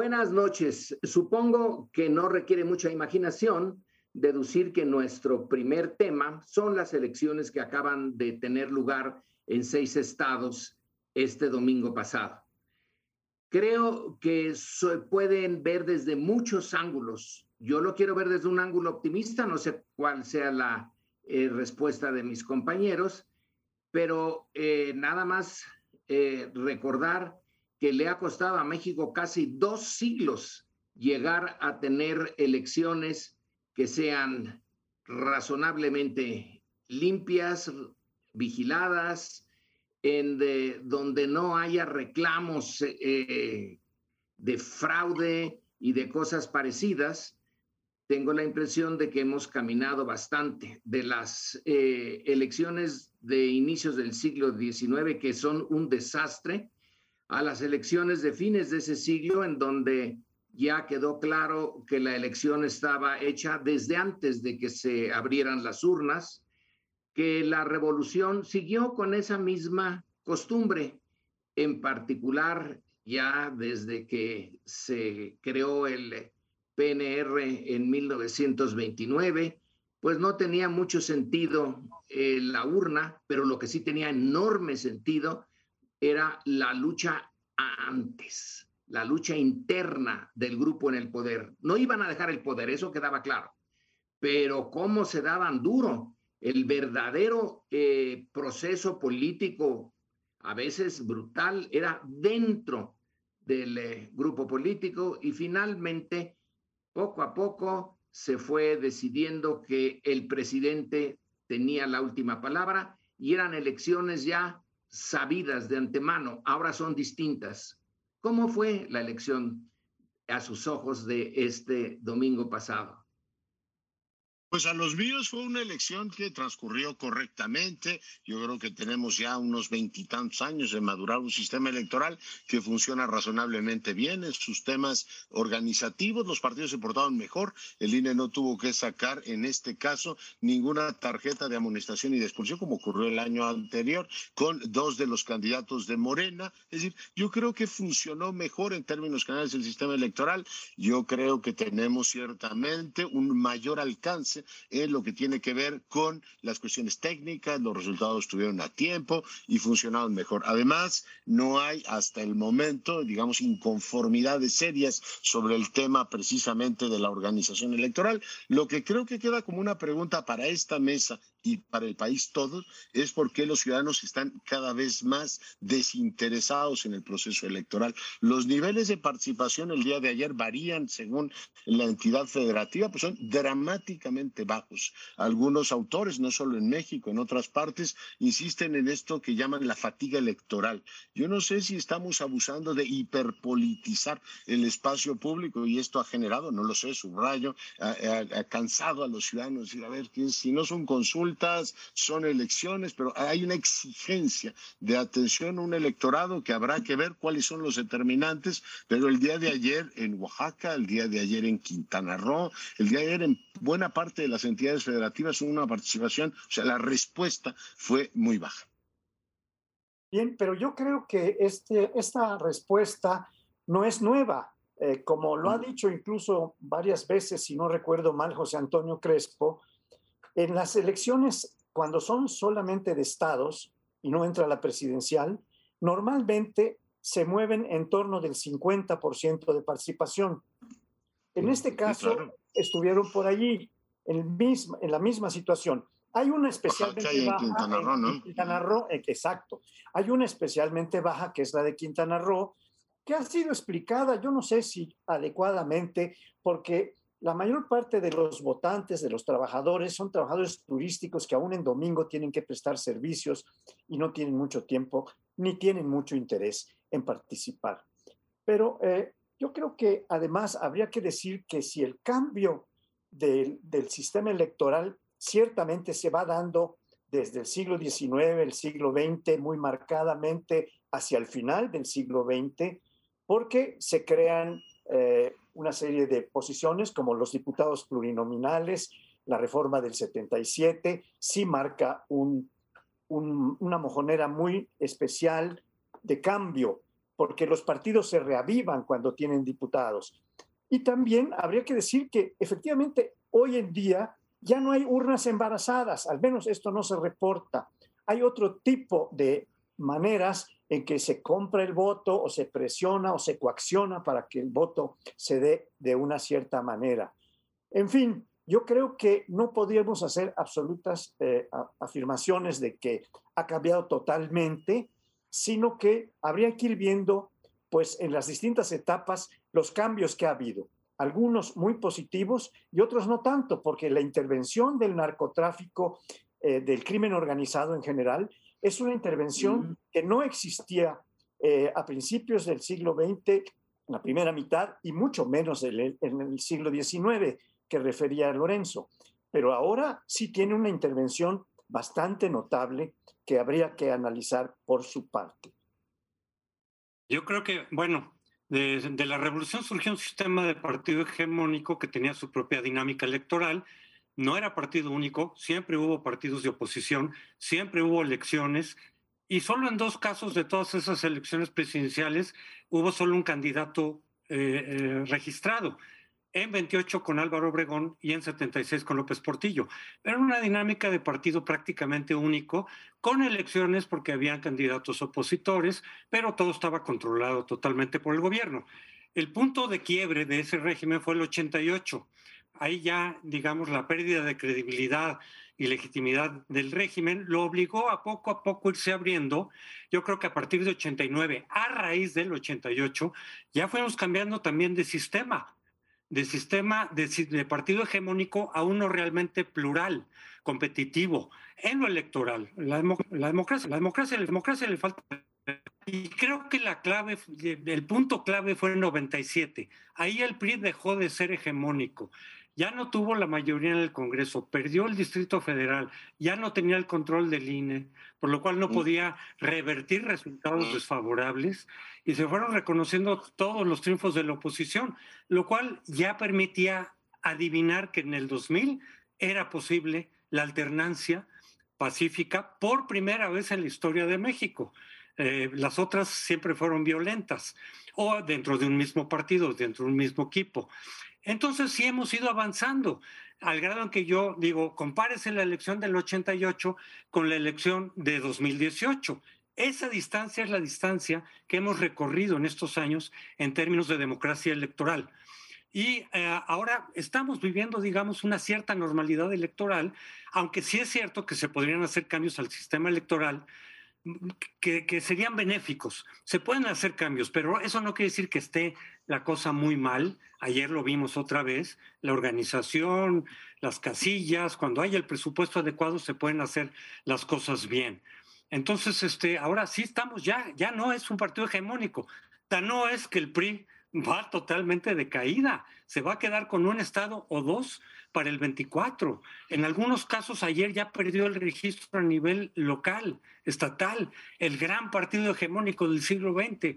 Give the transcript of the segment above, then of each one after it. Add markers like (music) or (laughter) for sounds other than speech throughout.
Buenas noches. Supongo que no requiere mucha imaginación deducir que nuestro primer tema son las elecciones que acaban de tener lugar en seis estados este domingo pasado. Creo que se pueden ver desde muchos ángulos. Yo lo quiero ver desde un ángulo optimista, no sé cuál sea la eh, respuesta de mis compañeros, pero eh, nada más eh, recordar que le ha costado a México casi dos siglos llegar a tener elecciones que sean razonablemente limpias, vigiladas, donde no haya reclamos eh, de fraude y de cosas parecidas, tengo la impresión de que hemos caminado bastante. De las eh, elecciones de inicios del siglo XIX, que son un desastre, a las elecciones de fines de ese siglo, en donde ya quedó claro que la elección estaba hecha desde antes de que se abrieran las urnas, que la revolución siguió con esa misma costumbre, en particular ya desde que se creó el PNR en 1929, pues no tenía mucho sentido eh, la urna, pero lo que sí tenía enorme sentido era la lucha antes, la lucha interna del grupo en el poder. No iban a dejar el poder, eso quedaba claro, pero cómo se daban duro el verdadero eh, proceso político, a veces brutal, era dentro del eh, grupo político y finalmente, poco a poco, se fue decidiendo que el presidente tenía la última palabra y eran elecciones ya sabidas de antemano, ahora son distintas. ¿Cómo fue la elección a sus ojos de este domingo pasado? Pues a los míos fue una elección que transcurrió correctamente. Yo creo que tenemos ya unos veintitantos años de madurar un sistema electoral que funciona razonablemente bien en sus temas organizativos. Los partidos se portaron mejor. El INE no tuvo que sacar en este caso ninguna tarjeta de amonestación y de expulsión como ocurrió el año anterior con dos de los candidatos de Morena. Es decir, yo creo que funcionó mejor en términos generales el sistema electoral. Yo creo que tenemos ciertamente un mayor alcance en lo que tiene que ver con las cuestiones técnicas, los resultados estuvieron a tiempo y funcionaron mejor. Además, no hay hasta el momento, digamos, inconformidades serias sobre el tema precisamente de la organización electoral. Lo que creo que queda como una pregunta para esta mesa y para el país todo es por qué los ciudadanos están cada vez más desinteresados en el proceso electoral. Los niveles de participación el día de ayer varían según la entidad federativa, pues son dramáticamente bajos. Algunos autores, no solo en México, en otras partes, insisten en esto que llaman la fatiga electoral. Yo no sé si estamos abusando de hiperpolitizar el espacio público y esto ha generado, no lo sé, subrayo, ha, ha, cansado a los ciudadanos decir, a ver, si no son consultas, son elecciones, pero hay una exigencia de atención a un electorado que habrá que ver cuáles son los determinantes, pero el día de ayer en Oaxaca, el día de ayer en Quintana Roo, el día de ayer en buena parte de las entidades federativas hubo una participación, o sea, la respuesta fue muy baja. Bien, pero yo creo que este, esta respuesta no es nueva. Eh, como lo ha dicho incluso varias veces, si no recuerdo mal, José Antonio Crespo, en las elecciones, cuando son solamente de estados y no entra la presidencial, normalmente se mueven en torno del 50% de participación. En este caso, estuvieron por allí, en, en la misma situación. Hay una especialmente baja. Quintana Roo, ¿no? Quintana Roo, eh, exacto. Hay una especialmente baja, que es la de Quintana Roo, que ha sido explicada, yo no sé si adecuadamente, porque la mayor parte de los votantes, de los trabajadores, son trabajadores turísticos que aún en domingo tienen que prestar servicios y no tienen mucho tiempo ni tienen mucho interés en participar. Pero eh, yo creo que además habría que decir que si el cambio del, del sistema electoral ciertamente se va dando desde el siglo XIX, el siglo XX, muy marcadamente hacia el final del siglo XX, porque se crean eh, una serie de posiciones como los diputados plurinominales, la reforma del 77, sí marca un, una mojonera muy especial de cambio, porque los partidos se reavivan cuando tienen diputados. Y también habría que decir que efectivamente hoy en día ya no hay urnas embarazadas, al menos esto no se reporta. Hay otro tipo de maneras en que se compra el voto o se presiona o se coacciona para que el voto se dé de una cierta manera. En fin, yo creo que no podríamos hacer absolutas eh, afirmaciones de que ha cambiado totalmente, sino que habría que ir viendo, pues, en las distintas etapas los cambios que ha habido algunos muy positivos y otros no tanto, porque la intervención del narcotráfico, eh, del crimen organizado en general, es una intervención que no existía eh, a principios del siglo XX, la primera mitad, y mucho menos en el siglo XIX, que refería a Lorenzo. Pero ahora sí tiene una intervención bastante notable que habría que analizar por su parte. Yo creo que, bueno, de, la revolución surgió un sistema de partido hegemónico que tenía su propia dinámica electoral. No era partido único, siempre hubo partidos de oposición, siempre hubo elecciones y solo en dos casos de todas esas elecciones presidenciales hubo solo un candidato eh, eh, registrado en 28 con Álvaro Obregón y en 76 con López Portillo. Era una dinámica de partido prácticamente único, con elecciones porque habían candidatos opositores, pero todo estaba controlado totalmente por el gobierno. El punto de quiebre de ese régimen fue el 88. Ahí ya, digamos, la pérdida de credibilidad y legitimidad del régimen lo obligó a poco a poco irse abriendo. Yo creo que a partir de 89, a raíz del 88, ya fuimos cambiando también de sistema de sistema de, partido hegemónico a uno realmente plural, competitivo, en lo electoral. La, democracia, la democracia, la democracia le falta. Y creo que la clave, el punto clave fue en 97. Ahí el PRI dejó de ser hegemónico ya no tuvo la mayoría en el Congreso, perdió el Distrito Federal, ya no tenía el control del INE, por lo cual no mm. podía revertir resultados mm. desfavorables y se fueron reconociendo todos los triunfos de la oposición, lo cual ya permitía adivinar que en el 2000 era posible la alternancia pacífica por primera vez en la historia de México. Eh, las otras siempre fueron violentas, o dentro de un mismo partido, dentro de un mismo equipo. Entonces sí hemos ido avanzando, al grado en que yo digo, compárese la elección del 88 con la elección de 2018. Esa distancia es la distancia que hemos recorrido en estos años en términos de democracia electoral. Y eh, ahora estamos viviendo, digamos, una cierta normalidad electoral, aunque sí es cierto que se podrían hacer cambios al sistema electoral que, serían benéficos. Se pueden hacer cambios, pero eso no quiere decir que esté la cosa muy mal. Ayer lo vimos otra vez, la organización, las casillas, cuando hay el presupuesto adecuado se pueden hacer las cosas bien. Entonces, este, ahora sí estamos ya, ya no es un partido hegemónico. Tan no es que el PRI va totalmente de caída. Se va a quedar con un estado o dos para el 24. En algunos casos ayer ya perdió el registro a nivel local, estatal, el gran partido hegemónico del siglo XX.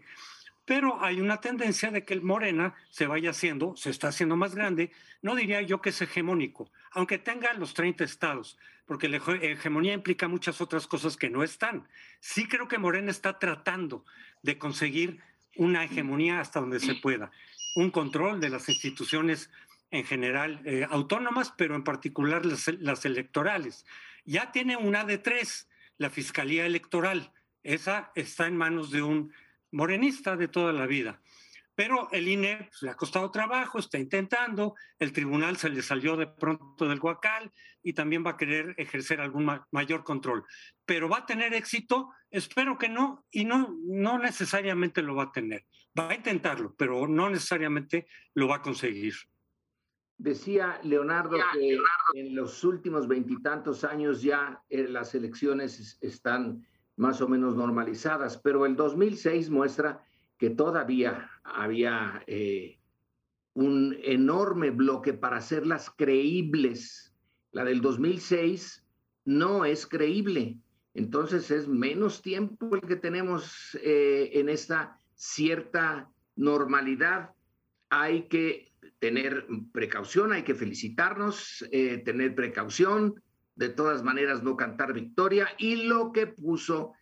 Pero hay una tendencia de que el Morena se vaya haciendo, se está haciendo más grande, no diría yo que es hegemónico, aunque tenga los 30 estados, porque la hegemonía implica muchas otras cosas que no están. Sí creo que Morena está tratando de conseguir una hegemonía hasta donde se pueda, un control de las instituciones en general eh, autónomas, pero en particular las, electorales. Ya tiene una de tres, la Fiscalía Electoral. Esa está en manos de un morenista de toda la vida. Pero el INE pues, le ha costado trabajo, está intentando, el tribunal se le salió de pronto del guacal y también va a querer ejercer algún mayor control. Pero va a tener éxito, espero que no, y no, no necesariamente lo va a tener. Va a intentarlo, pero no necesariamente lo va a conseguir. Decía Leonardo que en los últimos veintitantos años ya eh, las elecciones están más o menos normalizadas, pero el 2006 muestra que todavía había eh, un enorme bloque para hacerlas creíbles. La del 2006 no es creíble. Entonces es menos tiempo el que tenemos eh, en esta cierta normalidad. Hay que tener precaución, hay que felicitarnos, eh, tener precaución, de todas maneras no cantar victoria. Y lo que puso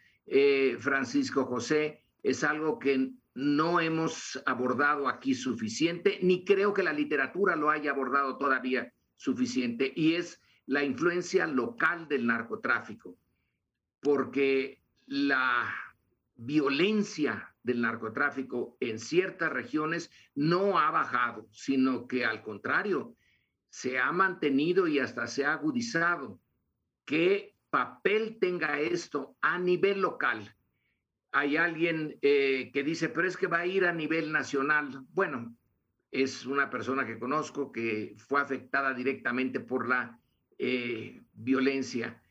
Francisco José es algo que no hemos abordado aquí suficiente, ni creo que la literatura lo haya abordado todavía suficiente, y es la influencia local del narcotráfico, porque la violencia del narcotráfico en ciertas regiones no ha bajado, sino que al contrario, se ha mantenido y hasta se ha agudizado. ¿Qué papel tenga esto a nivel local? Hay alguien eh, que dice, pero es que va a ir a nivel nacional. Bueno, es una persona que conozco que fue afectada directamente por la eh, violencia,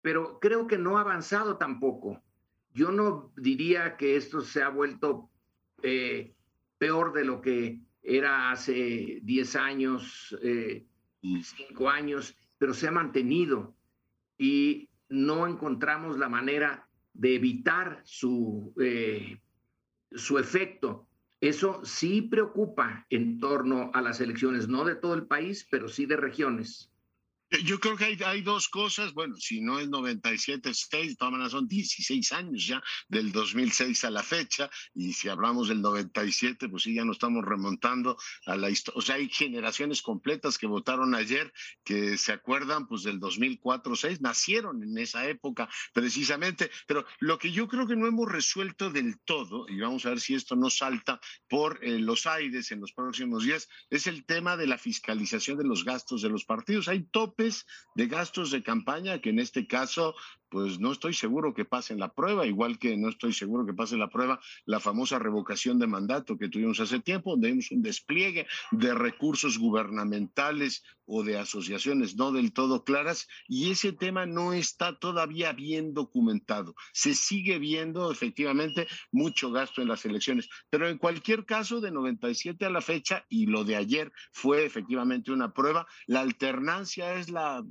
pero creo que no ha avanzado tampoco. Yo no diría que esto se ha vuelto eh, peor de lo que era hace 10 años, 5 años, pero se ha mantenido y no encontramos la manera de evitar su, eh, su efecto. Eso sí preocupa en torno a las elecciones, no de todo el país, pero sí de regiones. Yo creo que hay, hay, dos cosas, bueno, si no es 97, 6, de todas maneras son 16 años ya del 2006 a la fecha, y si hablamos del 97, pues sí, ya nos estamos remontando a la historia, o sea, hay generaciones completas que votaron ayer, que se acuerdan pues del 2004, 6, nacieron en esa época precisamente, pero lo que yo creo que no hemos resuelto del todo, y vamos a ver si esto no salta por eh, los aires en los próximos días, es el tema de la fiscalización de los gastos de los partidos. Hay de gastos de campaña que en este caso pues no estoy seguro que pasen la prueba, igual que no estoy seguro que pase la prueba la famosa revocación de mandato que tuvimos hace tiempo, donde vimos un despliegue de recursos gubernamentales o de asociaciones no del todo claras, y ese tema no está todavía bien documentado. Se sigue viendo efectivamente mucho gasto en las elecciones, pero en cualquier caso, de 97 a la fecha, y lo de ayer fue efectivamente una prueba, la alternancia es la,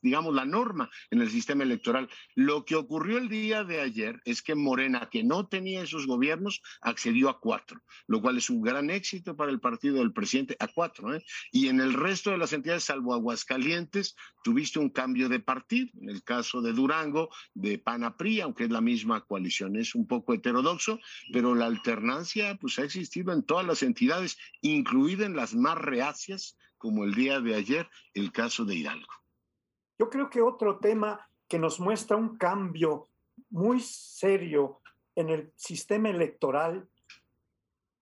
digamos, la norma en el sistema electoral. Lo que ocurrió el día de ayer es que Morena, que no tenía esos gobiernos, accedió a cuatro, lo cual es un gran éxito para el partido del presidente, a cuatro. ¿eh? Y en el resto de las entidades, salvo Aguascalientes, tuviste un cambio de partido. En el caso de Durango, de PANAPRI, aunque es la misma coalición, es un poco heterodoxo, pero la alternancia pues, ha existido en todas las entidades, incluida en las más reacias, como el día de ayer, el caso de Hidalgo. Yo creo que otro tema que nos muestra un cambio muy serio en el sistema electoral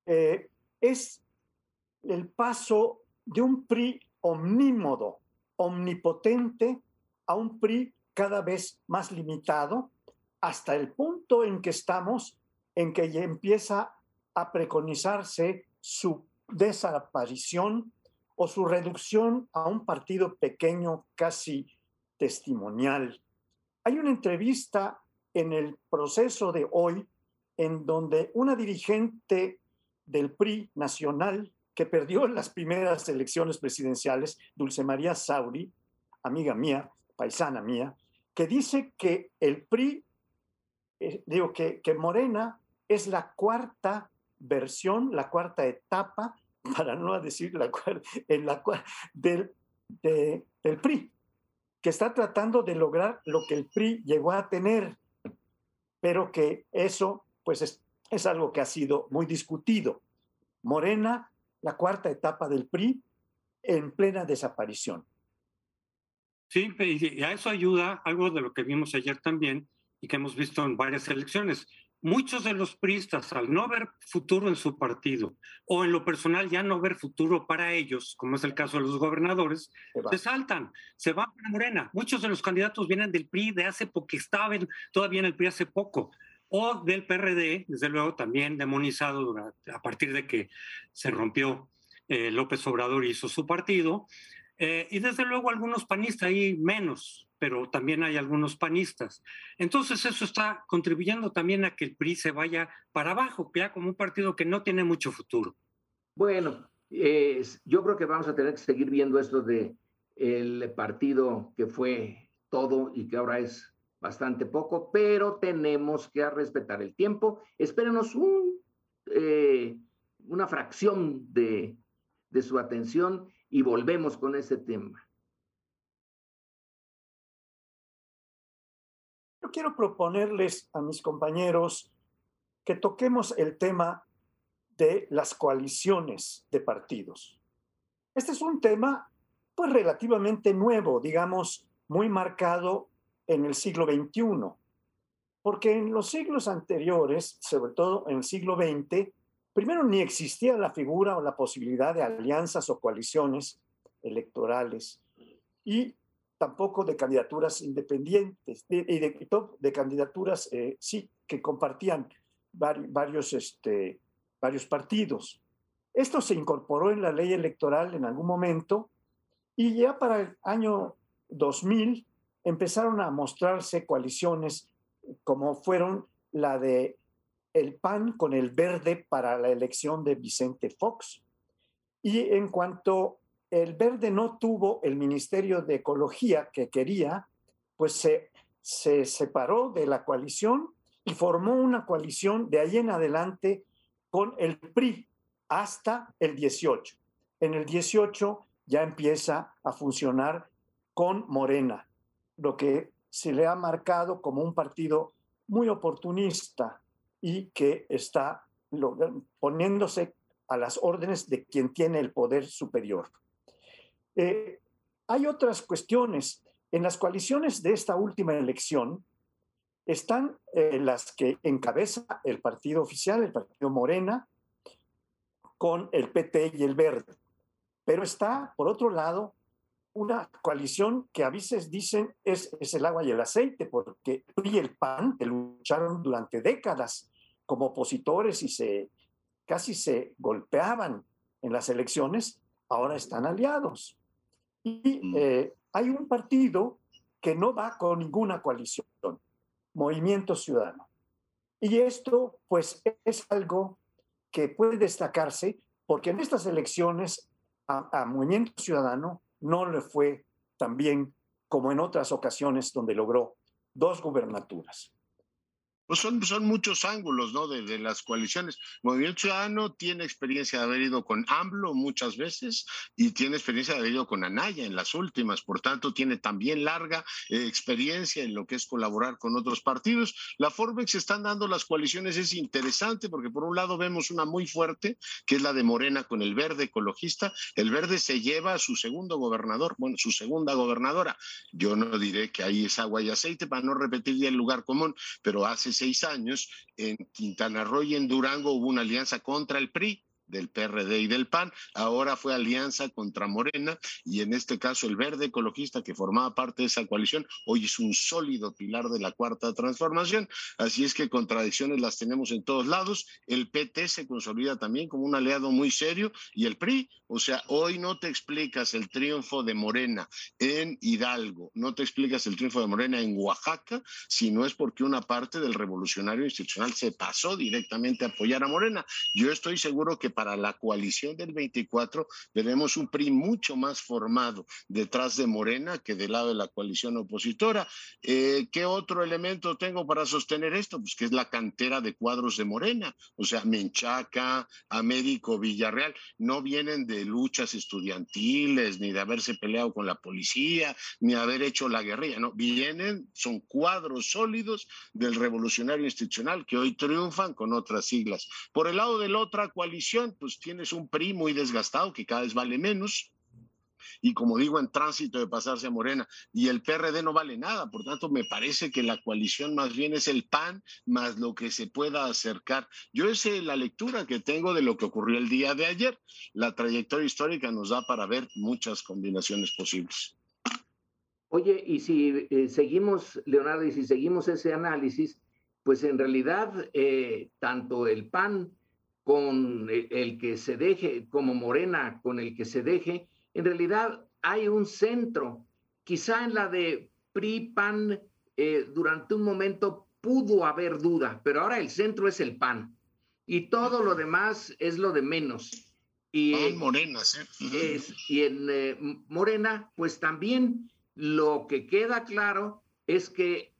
eh, es el paso de un PRI omnímodo, omnipotente, a un PRI cada vez más limitado, hasta el punto en que estamos, en que ya empieza a preconizarse su desaparición o su reducción a un partido pequeño casi testimonial. Hay una entrevista en el proceso de hoy en donde una dirigente del PRI nacional que perdió las primeras elecciones presidenciales, Dulce María Sauri, amiga mía, paisana mía, que dice que el PRI, eh, digo que, que Morena es la cuarta versión, la cuarta etapa, (laughs) para no decir la, la del, del PRI que está tratando de lograr lo que el PRI llegó a tener, pero que eso pues es, es algo que ha sido muy discutido. Morena, la cuarta etapa del PRI, en plena desaparición. Sí, y a eso ayuda algo de lo que vimos ayer también y que hemos visto en varias elecciones muchos de los priistas, al no ver futuro en su partido o en lo personal ya no ver futuro para ellos, como es el caso de los gobernadores, se, saltan, se van a Morena. Muchos de los candidatos vienen del PRI de hace poco, estaban todavía en el PRI hace poco, o del PRD, desde luego también demonizado a partir de que se rompió eh, López Obrador y hizo su partido. Eh, y desde luego algunos panistas, ahí menos, pero también hay algunos panistas. Entonces eso está contribuyendo también a que el PRI se vaya para abajo, ya como un partido que no tiene mucho futuro. Bueno, yo creo que vamos a tener que seguir viendo esto de el partido que fue todo y que ahora es bastante poco, pero tenemos que respetar el tiempo. Espérenos un, eh, una fracción de, de su atención y volvemos con ese tema. Quiero proponerles a mis compañeros que toquemos el tema de las coaliciones de partidos. Este es un tema pues relativamente nuevo, digamos, muy marcado en el siglo XXI, porque en los siglos anteriores, sobre todo en el siglo XX, primero ni existía la figura o la posibilidad de alianzas o coaliciones electorales y tampoco de candidaturas independientes y de, de, candidaturas, eh, sí, que compartían varios, este, varios partidos. Esto se incorporó en la ley electoral en algún momento y ya para el año 2000 empezaron a mostrarse coaliciones como fueron la de el PAN con el verde para la elección de Vicente Fox. Y en cuanto el verde no tuvo el Ministerio de Ecología que quería, pues se, se separó de la coalición y formó una coalición de ahí en adelante con el PRI hasta el 18. En el 18 ya empieza a funcionar con Morena, lo que se le ha marcado como un partido muy oportunista y que está poniéndose a las órdenes de quien tiene el poder superior. Eh, hay otras cuestiones. En las coaliciones de esta última elección están eh, las que encabeza el partido oficial, el partido Morena, con el PT y el Verde. Pero está, por otro lado, una coalición que a veces dicen es, es el agua y el aceite, porque y el PAN, que lucharon durante décadas como opositores y se casi se golpeaban en las elecciones, ahora están aliados. Y eh, hay un partido que no va con ninguna coalición, Movimiento Ciudadano. Y esto, pues, es algo que puede destacarse porque en estas elecciones a, a Movimiento Ciudadano no le fue tan bien como en otras ocasiones donde logró dos gubernaturas. Pues son, son muchos ángulos, ¿no? De, de, las coaliciones. Movimiento Ciudadano tiene experiencia de haber ido con AMLO muchas veces y tiene experiencia de haber ido con Anaya en las últimas. Por tanto, tiene también larga eh, experiencia en lo que es colaborar con otros partidos. La forma en que se están dando las coaliciones es interesante porque por un lado vemos una muy fuerte, que es la de Morena con el verde ecologista. El verde se lleva a su segundo gobernador, bueno, su segunda gobernadora. Yo no diré que ahí es agua y aceite para no repetir ya el lugar común, pero hace seis años, en Quintana Roo y en Durango hubo una alianza contra el PRI del PRD y del PAN, ahora fue alianza contra Morena y en este caso el verde ecologista que formaba parte de esa coalición hoy es un sólido pilar de la cuarta transformación, así es que contradicciones las tenemos en todos lados, el PT se consolida también como un aliado muy serio y el PRI, o sea, hoy no te explicas el triunfo de Morena en Hidalgo, no te explicas el triunfo de Morena en Oaxaca, si no es porque una parte del revolucionario institucional se pasó directamente a apoyar a Morena. Yo estoy seguro que para la coalición del 24 veremos un PRI mucho más formado detrás de Morena que del lado de la coalición opositora. Eh, ¿Qué otro elemento tengo para sostener esto? Pues que es la cantera de cuadros de Morena, o sea, Menchaca, Américo, Villarreal, no vienen de luchas estudiantiles, ni de haberse peleado con la policía, ni haber hecho la guerrilla, no, vienen, son cuadros sólidos del revolucionario institucional que hoy triunfan con otras siglas. Por el lado de la otra coalición, pues tienes un PRI muy desgastado que cada vez vale menos, y como digo, en tránsito de pasarse a Morena. Y el PRD no vale nada, por tanto, me parece que la coalición más bien es el PAN más lo que se pueda acercar. Yo es la lectura que tengo de lo que ocurrió el día de ayer. La trayectoria histórica nos da para ver muchas combinaciones posibles. Oye, y si eh, seguimos, Leonardo, y si seguimos ese análisis, pues en realidad eh, tanto el PAN con el que se deje, como Morena con el que se deje, en realidad hay un centro. Quizá en la de PRI, PAN, eh, durante un momento pudo haber duda, pero ahora el centro es el PAN y todo lo demás es lo de menos. Y, en Morena, y en eh, Morena, pues también lo que queda claro es que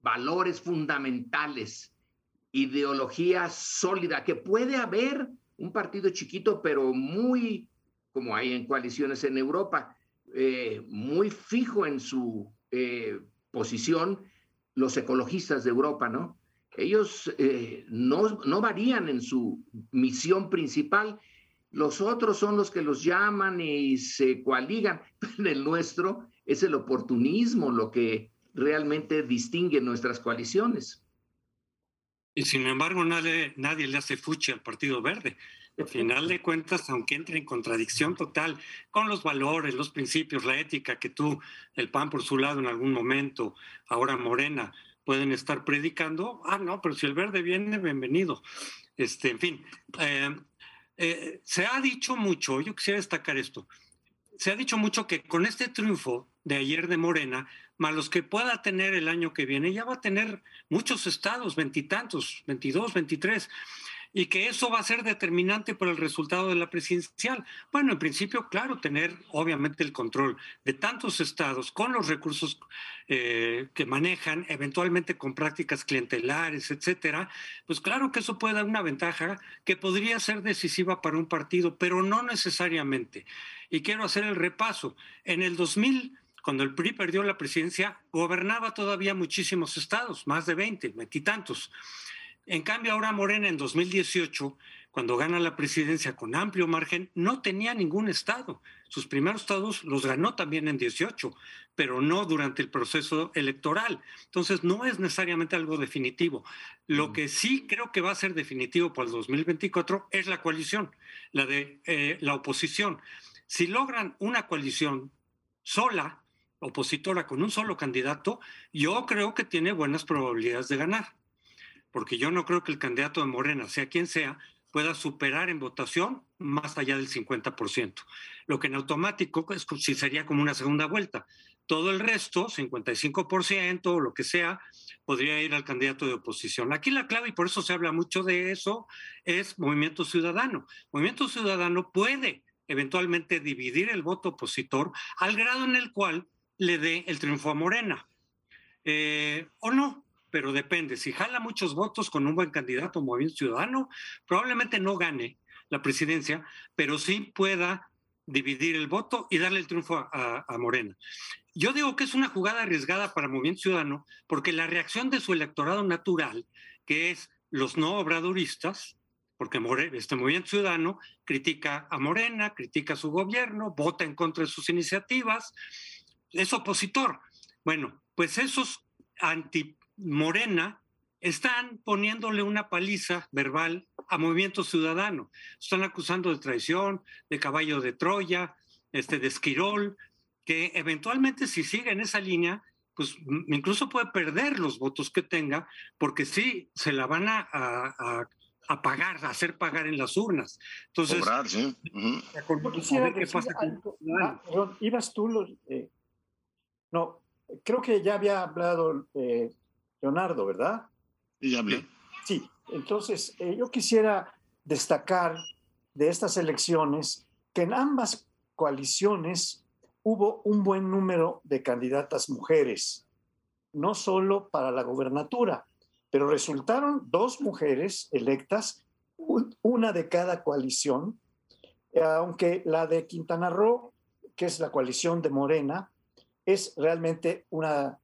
valores fundamentales, ideología sólida, que puede haber un partido chiquito, pero muy, como hay en coaliciones en Europa, eh, muy fijo en su eh, posición, los ecologistas de Europa, ¿no? ellos eh, no, no varían en su misión principal. Los otros son los que los llaman y se coaligan. (laughs) El nuestro es el oportunismo, lo que realmente distingue nuestras coaliciones. Y sin embargo, nadie, nadie le hace fuchi al Partido Verde. Al final de cuentas, aunque entre en contradicción total con los valores, los principios, la ética que tú, el PAN por su lado en algún momento, ahora Morena, pueden estar predicando, ah, no, pero si el verde viene, bienvenido. Este, en fin, eh, eh, se ha dicho mucho, yo quisiera destacar esto, se ha dicho mucho que con este triunfo de ayer de Morena, más los que pueda tener el año que viene, ya va a tener muchos estados, veintitantos, veintidós, veintitrés y que eso va a ser determinante para el resultado de la presidencial. Bueno, en principio, claro, tener obviamente el control de tantos estados con los recursos eh, que manejan, eventualmente con prácticas clientelares, etcétera, pues claro que eso puede dar una ventaja que podría ser decisiva para un partido, pero no necesariamente. Y quiero hacer el repaso. En el 2000 cuando el PRI perdió la presidencia, gobernaba todavía muchísimos estados, más de 20, veintitantos. En cambio, ahora Morena en 2018, cuando gana la presidencia con amplio margen, no tenía ningún estado. Sus primeros estados los ganó también en 18, pero no durante el proceso electoral. Entonces, no es necesariamente algo definitivo. Lo mm. que sí creo que va a ser definitivo para el 2024 es la coalición, la de eh, la oposición. Si logran una coalición sola, opositora con un solo candidato, yo creo que tiene buenas probabilidades de ganar porque yo no creo que el candidato de Morena, sea quien sea, pueda superar en votación más allá del 50%, lo que en automático es, sí sería como una segunda vuelta. Todo el resto, 55% o lo que sea, podría ir al candidato de oposición. Aquí la clave, y por eso se habla mucho de eso, es Movimiento Ciudadano. Movimiento Ciudadano puede eventualmente dividir el voto opositor al grado en el cual le dé el triunfo a Morena. Eh, o no, pero depende. Si jala muchos votos con un buen candidato, Movimiento Ciudadano, probablemente no gane la presidencia, pero sí pueda dividir el voto y darle el triunfo a, Morena. Yo digo que es una jugada arriesgada para Movimiento Ciudadano porque la reacción de su electorado natural, que es los no obradoristas, porque este Movimiento Ciudadano critica a Morena, critica su gobierno, vota en contra de sus iniciativas, es opositor. Bueno, pues esos anti Morena están poniéndole una paliza verbal a Movimiento Ciudadano. Están acusando de traición, de caballo de Troya, este, de Esquirol, que eventualmente si sigue en esa línea, pues incluso puede perder los votos que tenga, porque sí se la van a, a, pagar, a hacer pagar en las urnas. Entonces, sí. qué pasa ah, ibas tú, eh, no, creo que ya había hablado eh, Leonardo, ¿verdad? Sí, hablé. Sí, entonces eh, yo quisiera destacar de estas elecciones que en ambas coaliciones hubo un buen número de candidatas mujeres, no solo para la gobernatura, pero resultaron dos mujeres electas, una de cada coalición, aunque la de Quintana Roo, que es la coalición de Morena, es realmente una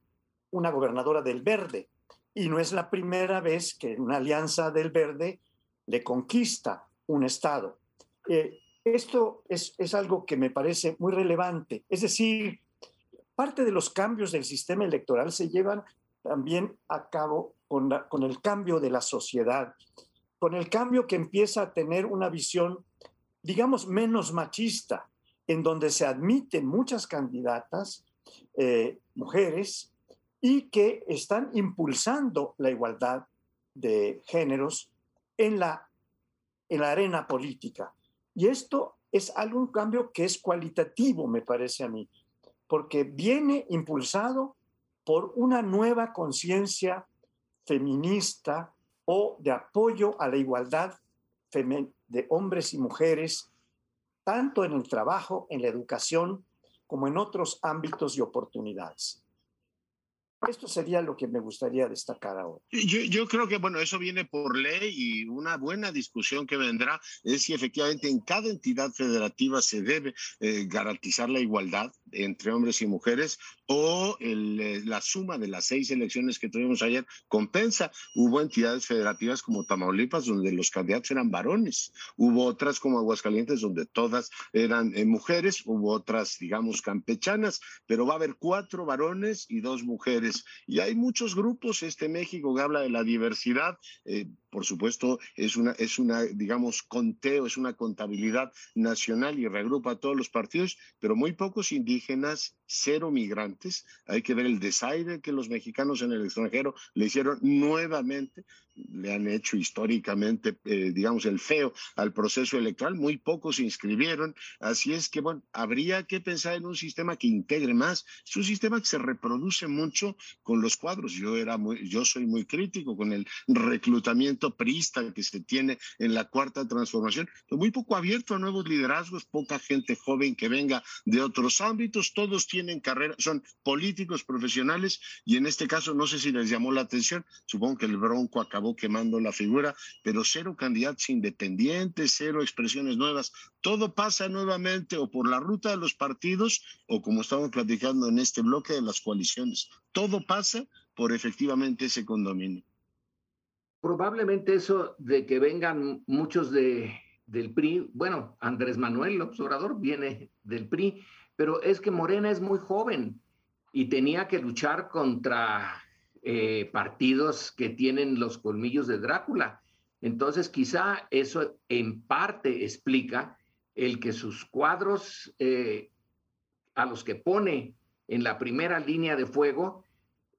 una gobernadora del Verde. Y no es la primera vez que una alianza del Verde le conquista un Estado. Eh, esto es, algo que me parece muy relevante. Es decir, parte de los cambios del sistema electoral se llevan también a cabo con, con el cambio de la sociedad, con el cambio que empieza a tener una visión, digamos, menos machista, en donde se admiten muchas candidatas, eh, mujeres, y que están impulsando la igualdad de géneros en la, en la arena política. Y esto es algún cambio que es cualitativo, me parece a mí, porque viene impulsado por una nueva conciencia feminista o de apoyo a la igualdad de hombres y mujeres, tanto en el trabajo, en la educación, como en otros ámbitos y oportunidades. Esto sería lo que me gustaría destacar ahora. Yo, creo que, bueno, eso viene por ley y una buena discusión que vendrá es si efectivamente en cada entidad federativa se debe eh, garantizar la igualdad entre hombres y mujeres o eh, la suma de las seis elecciones que tuvimos ayer compensa. Hubo entidades federativas como Tamaulipas donde los candidatos eran varones, hubo otras como Aguascalientes donde todas eran eh, mujeres, hubo otras, digamos, campechanas, pero va a haber cuatro varones y dos mujeres. Y hay muchos grupos, este México que habla de la diversidad, eh, por supuesto, es una, es una, digamos, conteo, es una contabilidad nacional y regrupa a todos los partidos, pero muy pocos indígenas, cero migrantes. Hay que ver el desaire que los mexicanos en el extranjero le hicieron nuevamente le han hecho históricamente, eh, digamos, el feo al proceso electoral. Muy pocos se inscribieron. Así es que, bueno, habría que pensar en un sistema que integre más. Es un sistema que se reproduce mucho con los cuadros. Yo, era muy, yo soy muy crítico con el reclutamiento priista que se tiene en la cuarta transformación. muy poco abierto a nuevos liderazgos, poca gente joven que venga de otros ámbitos. Todos tienen carrera, son políticos profesionales y en este caso, no sé si les llamó la atención, supongo que el Bronco acabó quemando la figura, pero cero candidatos independientes, cero expresiones nuevas. Todo pasa nuevamente o por la ruta de los partidos o como estamos platicando en este bloque de las coaliciones. Todo pasa por efectivamente ese condominio. Probablemente eso de que vengan muchos de, del PRI, bueno, Andrés Manuel López Obrador viene del PRI, pero es que Morena es muy joven y tenía que luchar contra eh, partidos que tienen los colmillos de Drácula. Entonces, quizá eso en parte explica el que sus cuadros eh, a los que pone en la primera línea de fuego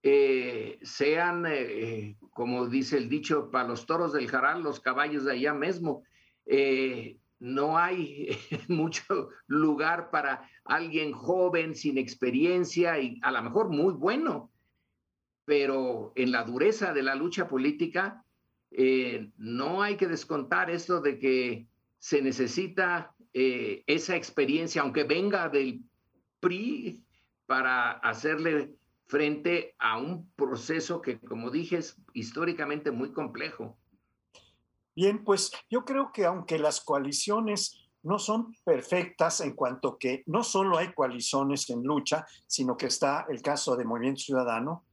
eh, sean, como dice el dicho, para los toros del Jaral, los caballos de allá mismo. No hay (laughs) mucho lugar para alguien joven, sin experiencia y a lo mejor muy bueno pero en la dureza de la lucha política eh, no hay que descontar esto de que se necesita eh, esa experiencia, aunque venga del PRI, para hacerle frente a un proceso que, como dije, es históricamente muy complejo. Bien, pues yo creo que aunque las coaliciones no son perfectas en cuanto que no solo hay coaliciones en lucha, sino que está el caso de Movimiento Ciudadano,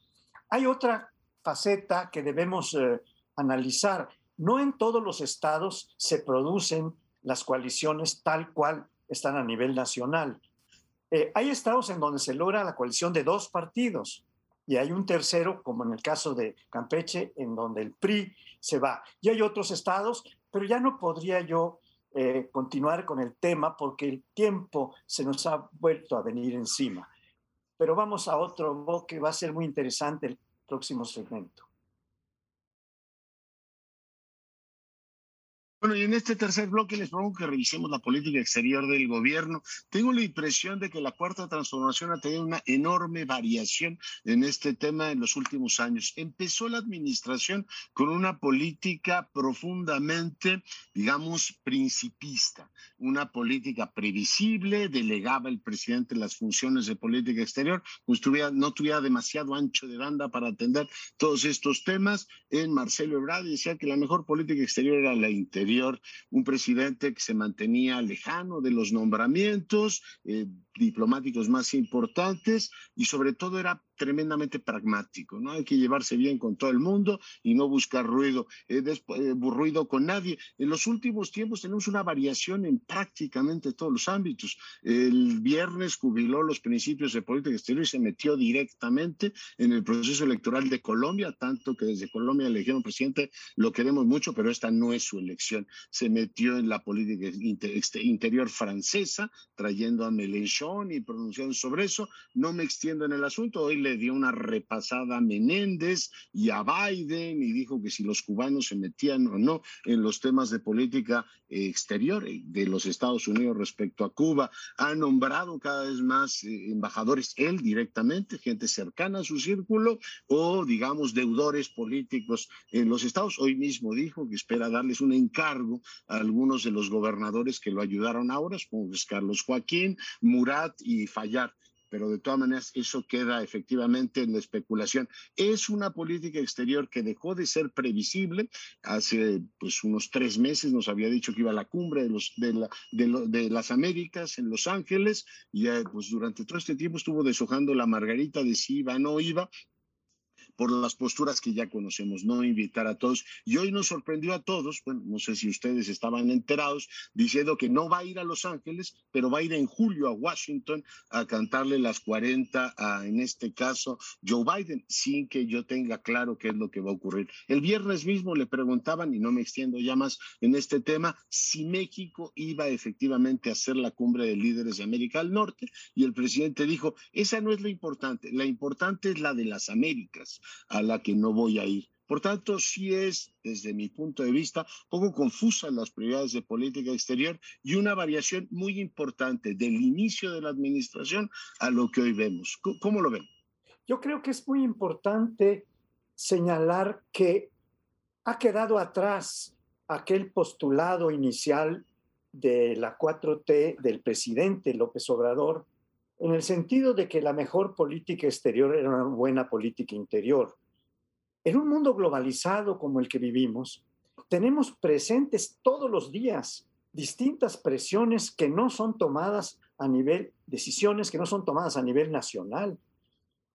hay otra faceta que debemos eh, analizar. No en todos los estados se producen las coaliciones tal cual están a nivel nacional. Eh, hay estados en donde se logra la coalición de dos partidos y hay un tercero, como en el caso de Campeche, en donde el PRI se va. Y hay otros estados, pero ya no podría yo eh, continuar con el tema porque el tiempo se nos ha vuelto a venir encima. Pero vamos a otro que va a ser muy interesante el próximo segmento. Bueno, y en este tercer bloque les propongo que revisemos la política exterior del gobierno. Tengo la impresión de que la cuarta transformación ha tenido una enorme variación en este tema en los últimos años. Empezó la administración con una política profundamente, digamos, principista, una política previsible, delegaba el presidente las funciones de política exterior, pues no tuviera demasiado ancho de banda para atender todos estos temas. En Marcelo Ebrard decía que la mejor política exterior era la interior un presidente que se mantenía lejano de los nombramientos eh, diplomáticos más importantes y sobre todo era tremendamente pragmático, ¿no? Hay que llevarse bien con todo el mundo y no buscar ruido, eh, eh, ruido con nadie. En los últimos tiempos tenemos una variación en prácticamente todos los ámbitos. El viernes jubiló los principios de política exterior y se metió directamente en el proceso electoral de Colombia, tanto que desde Colombia eligieron presidente, lo queremos mucho, pero esta no es su elección. Se metió en la política interior francesa, trayendo a Mélenchon y pronunciando sobre eso. No me extiendo en el asunto, hoy le dio una repasada a Menéndez y a Biden y dijo que si los cubanos se metían o no en los temas de política exterior eh, de los Estados Unidos respecto a Cuba. Ha nombrado cada vez más eh, embajadores él directamente, gente cercana a su círculo o digamos deudores políticos en los estados. Hoy mismo dijo que espera darles un encargo a algunos de los gobernadores que lo ayudaron ahora, como es Carlos Joaquín, Murat y Fallar pero de todas maneras eso queda efectivamente en la especulación. Es una política exterior que dejó de ser previsible. Hace pues unos tres meses nos había dicho que iba a la cumbre de, los, de, la, de, las Américas en Los Ángeles y pues durante todo este tiempo estuvo deshojando la margarita de si iba o no iba por las posturas que ya conocemos, no invitar a todos. Y hoy nos sorprendió a todos, bueno, no sé si ustedes estaban enterados, diciendo que no va a ir a Los Ángeles, pero va a ir en julio a Washington a cantarle las 40 a, en este caso, Joe Biden, sin que yo tenga claro qué es lo que va a ocurrir. El viernes mismo le preguntaban, y no me extiendo ya más en este tema, si México iba efectivamente a hacer la cumbre de líderes de América del Norte, y el presidente dijo, esa no es la importante, la importante es la de las Américas a la que no voy a ir. Por tanto, sí es, desde mi punto de vista, poco confusa las prioridades de política exterior y una variación muy importante del inicio de la administración a lo que hoy vemos. ¿Cómo lo ven? Yo creo que es muy importante señalar que ha quedado atrás aquel postulado inicial de la 4T del presidente López Obrador en el sentido de que la mejor política exterior era una buena política interior. En un mundo globalizado como el que vivimos, tenemos presentes todos los días distintas presiones que no son tomadas a nivel, decisiones que no son tomadas a nivel nacional,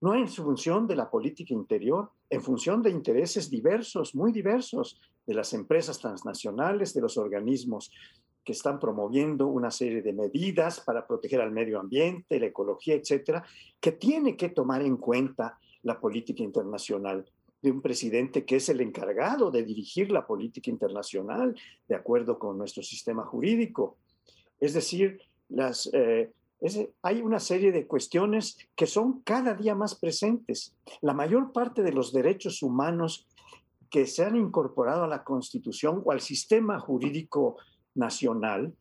no en función de la política interior, en función de intereses diversos, muy diversos, de las empresas transnacionales, de los organismos que están promoviendo una serie de medidas para proteger al medio ambiente, la ecología, etcétera, que tiene que tomar en cuenta la política internacional de un presidente que es el encargado de dirigir la política internacional de acuerdo con nuestro sistema jurídico. Es decir, las, eh, hay una serie de cuestiones que son cada día más presentes. La mayor parte de los derechos humanos que se han incorporado a la Constitución o al sistema jurídico nacional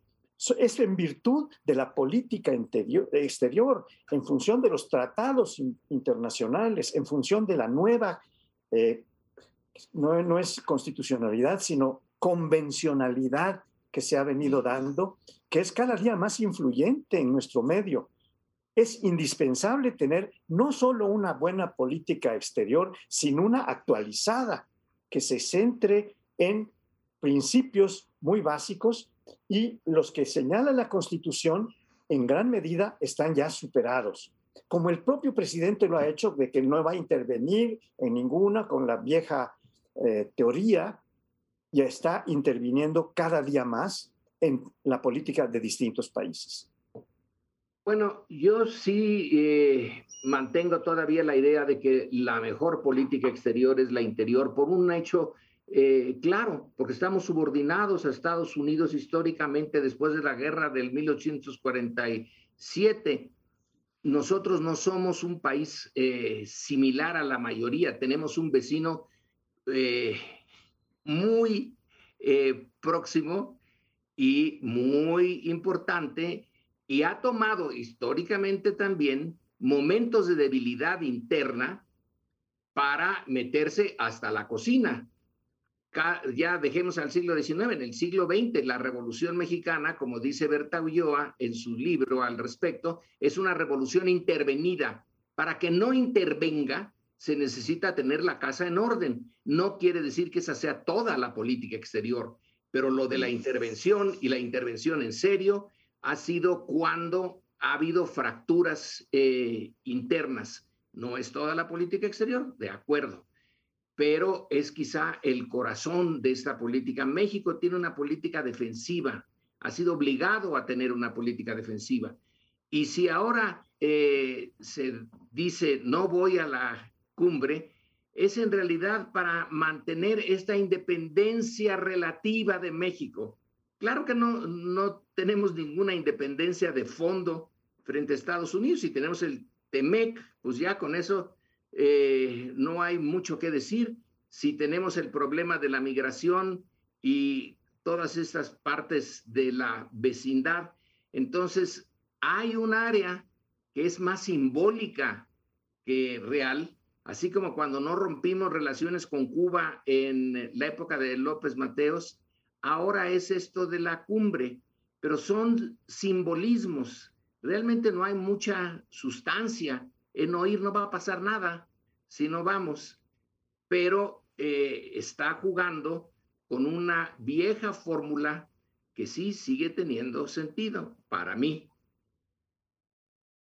es en virtud de la política exterior, en función de los tratados internacionales, en función de la nueva, eh, no, no es constitucionalidad, sino convencionalidad que se ha venido dando, que es cada día más influyente en nuestro medio. Es indispensable tener no solo una buena política exterior, sino una actualizada que se centre en principios muy básicos y los que señala la Constitución en gran medida están ya superados. Como el propio presidente lo ha hecho, de que no va a intervenir en ninguna con la vieja eh, teoría, ya está interviniendo cada día más en la política de distintos países. Bueno, yo sí eh, mantengo todavía la idea de que la mejor política exterior es la interior por un hecho eh, claro, porque estamos subordinados a Estados Unidos históricamente después de la guerra del 1847. Nosotros no somos un país eh, similar a la mayoría, tenemos un vecino eh, muy próximo y muy importante y ha tomado históricamente también momentos de debilidad interna para meterse hasta la cocina ya dejemos al siglo XIX, en el siglo XX, la Revolución Mexicana, como dice Berta Ulloa en su libro al respecto, es una revolución intervenida. Para que no intervenga, se necesita tener la casa en orden. No quiere decir que esa sea toda la política exterior, pero lo de la intervención y la intervención en serio ha sido cuando ha habido fracturas eh, internas. No es toda la política exterior, de acuerdo pero es quizá el corazón de esta política. México tiene una política defensiva, ha sido obligado a tener una política defensiva. Y si ahora eh, se dice no voy a la cumbre, es en realidad para mantener esta independencia relativa de México. Claro que no, no tenemos ninguna independencia de fondo frente a Estados Unidos. Si tenemos el TEMEC, pues ya con eso eh, no hay mucho que decir. Si tenemos el problema de la migración y todas estas partes de la vecindad, entonces hay un área que es más simbólica que real, así como cuando no rompimos relaciones con Cuba en la época de López Mateos, ahora es esto de la cumbre, pero son simbolismos realmente no hay mucha sustancia. En oír no va a pasar nada si no vamos, pero eh, está jugando con una vieja fórmula que sí sigue teniendo sentido para mí.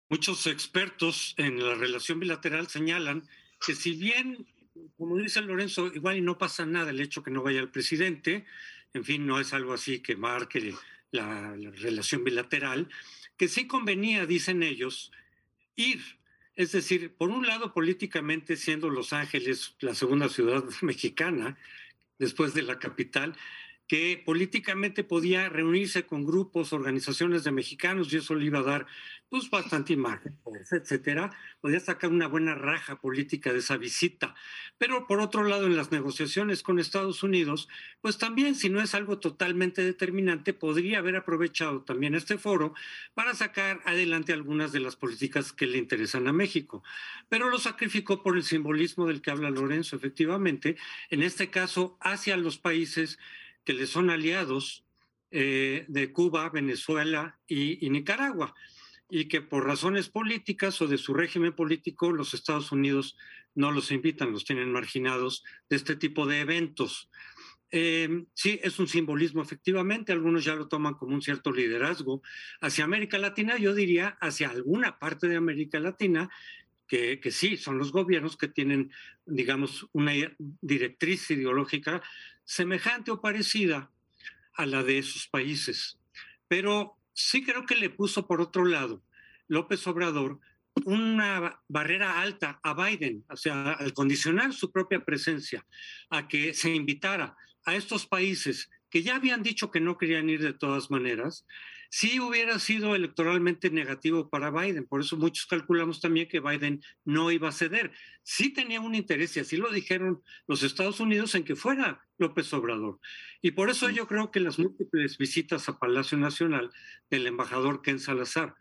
Muchos expertos en la relación bilateral señalan que si bien, como dice Lorenzo, igual no pasa nada el hecho que no vaya el presidente, en fin, no es algo así que marque la, relación bilateral, que sí convenía, dicen ellos, ir. Es decir, por un lado, políticamente, siendo Los Ángeles la segunda ciudad (laughs) mexicana, después de la capital, que políticamente podía reunirse con grupos, organizaciones de mexicanos y eso le iba a dar pues bastante imagen, etcétera. Podía sacar una buena raja política de esa visita. Pero por otro lado, en las negociaciones con Estados Unidos, pues también, si no es algo totalmente determinante, podría haber aprovechado también este foro para sacar adelante algunas de las políticas que le interesan a México. Pero lo sacrificó por el simbolismo del que habla Lorenzo, efectivamente, en este caso hacia los países que le son aliados eh, de Cuba, Venezuela y, Nicaragua, y que por razones políticas o de su régimen político los Estados Unidos no los invitan, los tienen marginados de este tipo de eventos. Em, sí, es un simbolismo, efectivamente, algunos ya lo toman como un cierto liderazgo hacia América Latina, yo diría hacia alguna parte de América Latina, que, que, sí, son los gobiernos que tienen, digamos, una directriz ideológica semejante o parecida a la de esos países. Pero sí creo que le puso por otro lado López Obrador una barrera alta a Biden, o sea, al condicionar su propia presencia a que se invitara a estos países que ya habían dicho que no querían ir de todas maneras, sí hubiera sido electoralmente negativo para Biden. Por eso muchos calculamos también que Biden no iba a ceder. Sí tenía un interés, y así lo dijeron los Estados Unidos, en que fuera López Obrador. Y por eso yo creo que las múltiples visitas a Palacio Nacional del embajador Ken Salazar,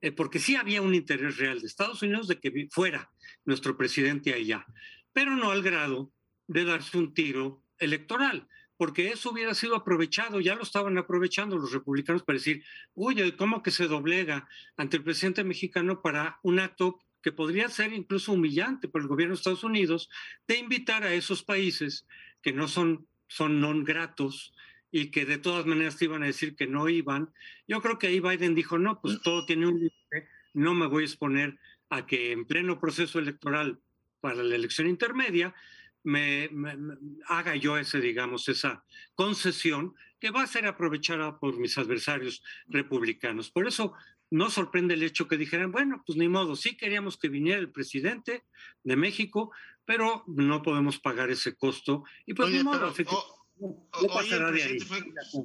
eh, porque sí había un interés real de Estados Unidos de que fuera nuestro presidente allá, pero no al grado de darse un tiro electoral porque eso hubiera sido aprovechado, ya lo estaban aprovechando los republicanos para decir, oye, ¿cómo que se doblega ante el presidente mexicano para un acto que podría ser incluso humillante para el gobierno de Estados Unidos de invitar a esos países que no son, son non gratos y que de todas maneras te iban a decir que no iban. Yo creo que ahí Biden dijo, no, pues mm. todo tiene un límite, no me voy a exponer a que en pleno proceso electoral para la elección intermedia me, haga yo ese, digamos, esa concesión que va a ser aprovechada por mis adversarios republicanos. Por eso no sorprende el hecho que dijeran, bueno, pues ni modo, sí queríamos que viniera el presidente de México, pero no podemos pagar ese costo. Y pues ni modo,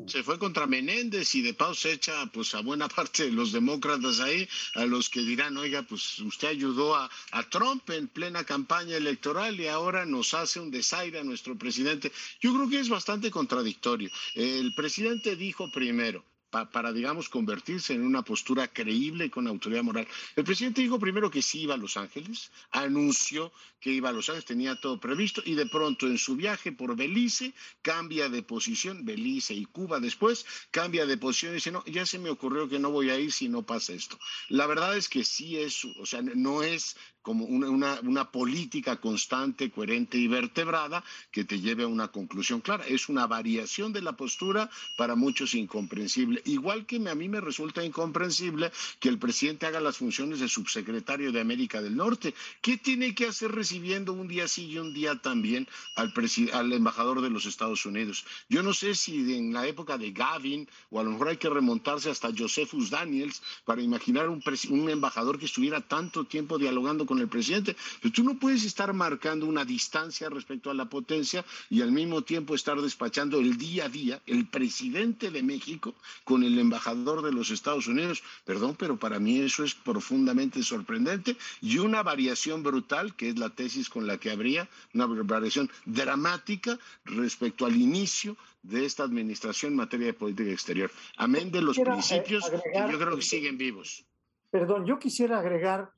se fue contra Menéndez y de paso se echa pues a buena parte de los demócratas ahí, a los que dirán, oiga, pues usted ayudó a, a Trump en plena campaña electoral y ahora nos hace un desaire a nuestro presidente. Yo creo que es bastante contradictorio. El presidente dijo primero, para, digamos, convertirse en una postura creíble con autoridad moral. El presidente dijo primero que sí iba a Los Ángeles, anunció que iba a Los Ángeles, tenía todo previsto y de pronto en su viaje por Belice cambia de posición, Belice y Cuba después, cambia de posición y dice, no, ya se me ocurrió que no voy a ir si no pasa esto. La verdad es que sí es, o sea, no es como una, una, política constante, coherente y vertebrada que te lleve a una conclusión clara. Es una variación de la postura para muchos incomprensible. Igual que a mí me resulta incomprensible que el presidente haga las funciones de subsecretario de América del Norte. ¿Qué tiene que hacer recibiendo un día sí y un día también al, al embajador de los Estados Unidos? Yo no sé si en la época de Gavin o a lo mejor hay que remontarse hasta Josephus Daniels para imaginar un, un embajador que estuviera tanto tiempo dialogando con el presidente. Pero tú no puedes estar marcando una distancia respecto a la potencia y al mismo tiempo estar despachando el día a día el presidente de México con el embajador de los Estados Unidos. Perdón, pero para mí eso es profundamente sorprendente y una variación brutal, que es la tesis con la que habría, una variación dramática respecto al inicio de esta administración en materia de política exterior. Amén de los principios que yo creo que siguen vivos. Perdón, yo quisiera agregar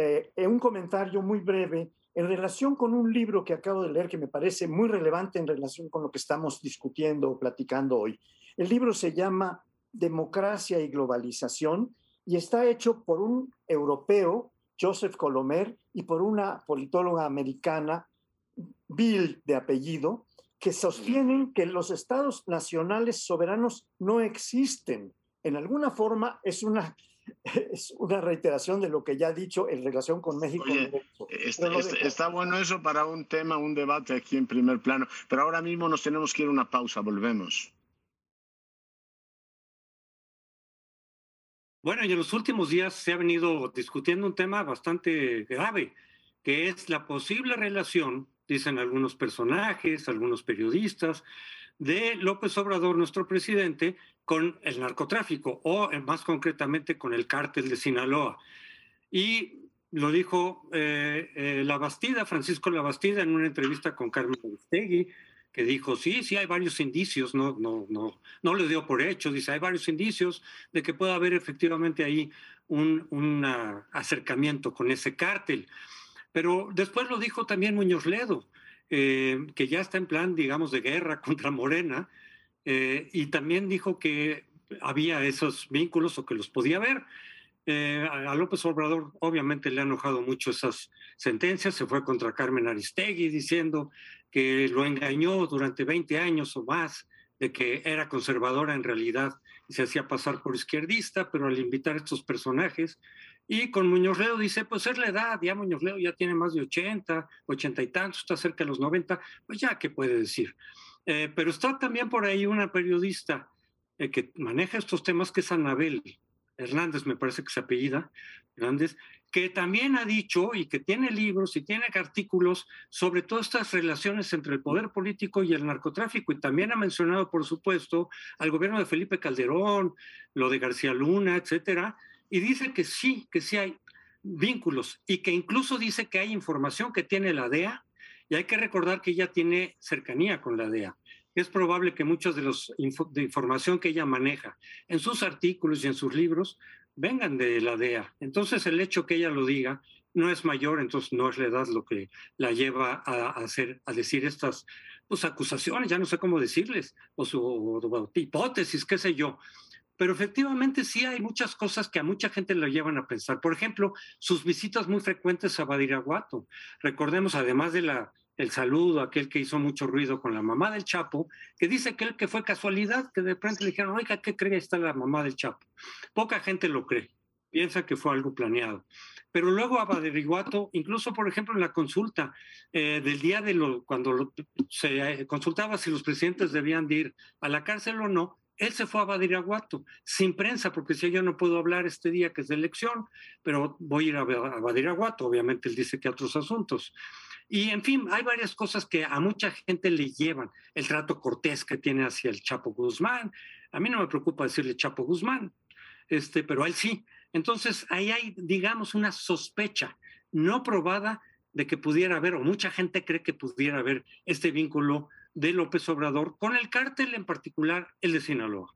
eh, un comentario muy breve en relación con un libro que acabo de leer que me parece muy relevante en relación con lo que estamos discutiendo o platicando hoy. El libro se llama Democracia y Globalización y está hecho por un europeo, Joseph Colomer, y por una politóloga americana, Bill de apellido, que sostienen que los estados nacionales soberanos no existen. En alguna forma es una, (laughs) es una reiteración de lo que ya ha dicho en relación con México. está, está, bueno eso para un tema, un debate aquí en primer plano, pero ahora mismo nos tenemos que ir a una pausa, volvemos. Bueno, y en los últimos días se ha venido discutiendo un tema bastante grave, que es la posible relación dicen algunos personajes, algunos periodistas, de López Obrador, nuestro presidente, con el narcotráfico o eh, más concretamente con el cártel de Sinaloa. Y lo dijo eh, eh, La Bastida, Francisco La Bastida, en una entrevista con Carmen Aristegui, que dijo, sí, sí, hay varios indicios, no, no, no, no le dio por hecho, dice, hay varios indicios de que pueda haber efectivamente ahí un, un acercamiento con ese cártel. Pero después lo dijo también Muñoz Ledo, eh, que ya está en plan, digamos, de guerra (laughs) contra Morena, eh, y también dijo que había esos vínculos o que los podía ver. Eh, a López Obrador obviamente le han enojado mucho esas sentencias, se fue contra Carmen Aristegui diciendo que lo engañó durante 20 años o más, de que era conservadora en realidad y se hacía pasar por izquierdista, pero al invitar a estos personajes y con Muñoz Ledo dice, pues es la edad, ya Muñoz Ledo ya tiene más de 80, 80 y tantos, está cerca de los 90, pues ya, ¿qué puede decir? Eh, pero está también por ahí una periodista eh, que maneja estos temas, que es Anabel Hernández, me parece que se apellida, Hernández, que también ha dicho y que tiene libros y tiene artículos sobre todas estas relaciones entre el poder político y el narcotráfico. Y también ha mencionado, por supuesto, al gobierno de Felipe Calderón, lo de García Luna, etcétera, y dice que sí, que sí hay vínculos y que incluso dice que hay información que tiene la DEA y hay que recordar que ella tiene cercanía con la DEA. Es probable que muchos de los de información que ella maneja en sus artículos y en sus libros vengan de la DEA. Entonces el hecho que ella lo diga no es mayor, entonces no es la edad lo que la lleva a, hacer, a decir estas pues, acusaciones, ya no sé cómo decirles, o, su, o hipótesis, qué sé yo pero efectivamente sí hay muchas cosas que a mucha gente lo llevan a pensar. Por ejemplo, sus visitas muy frecuentes a Badiraguato. Recordemos, además de la el saludo, aquel que hizo mucho ruido con la mamá del Chapo, que dice que, él, que fue casualidad, que de pronto le dijeron, oiga, ¿qué cree está la mamá del Chapo? Poca gente lo cree, piensa que fue algo planeado. Pero luego a Badiraguato, incluso por ejemplo en la consulta eh, del día de lo, cuando se consultaba si los presidentes debían de ir a la cárcel o no, él se fue a Badiraguato, sin prensa, porque si yo no puedo hablar este día que es de elección, pero voy a ir a, Badiraguato, obviamente él dice que otros asuntos. Y en fin, hay varias cosas que a mucha gente le llevan. El trato cortés que tiene hacia el Chapo Guzmán. A mí no me preocupa decirle Chapo Guzmán, este, pero a él sí. Entonces, ahí hay, digamos, una sospecha no probada de que pudiera haber, o mucha gente cree que pudiera haber este vínculo de López Obrador con el cártel en particular, el de Sinaloa.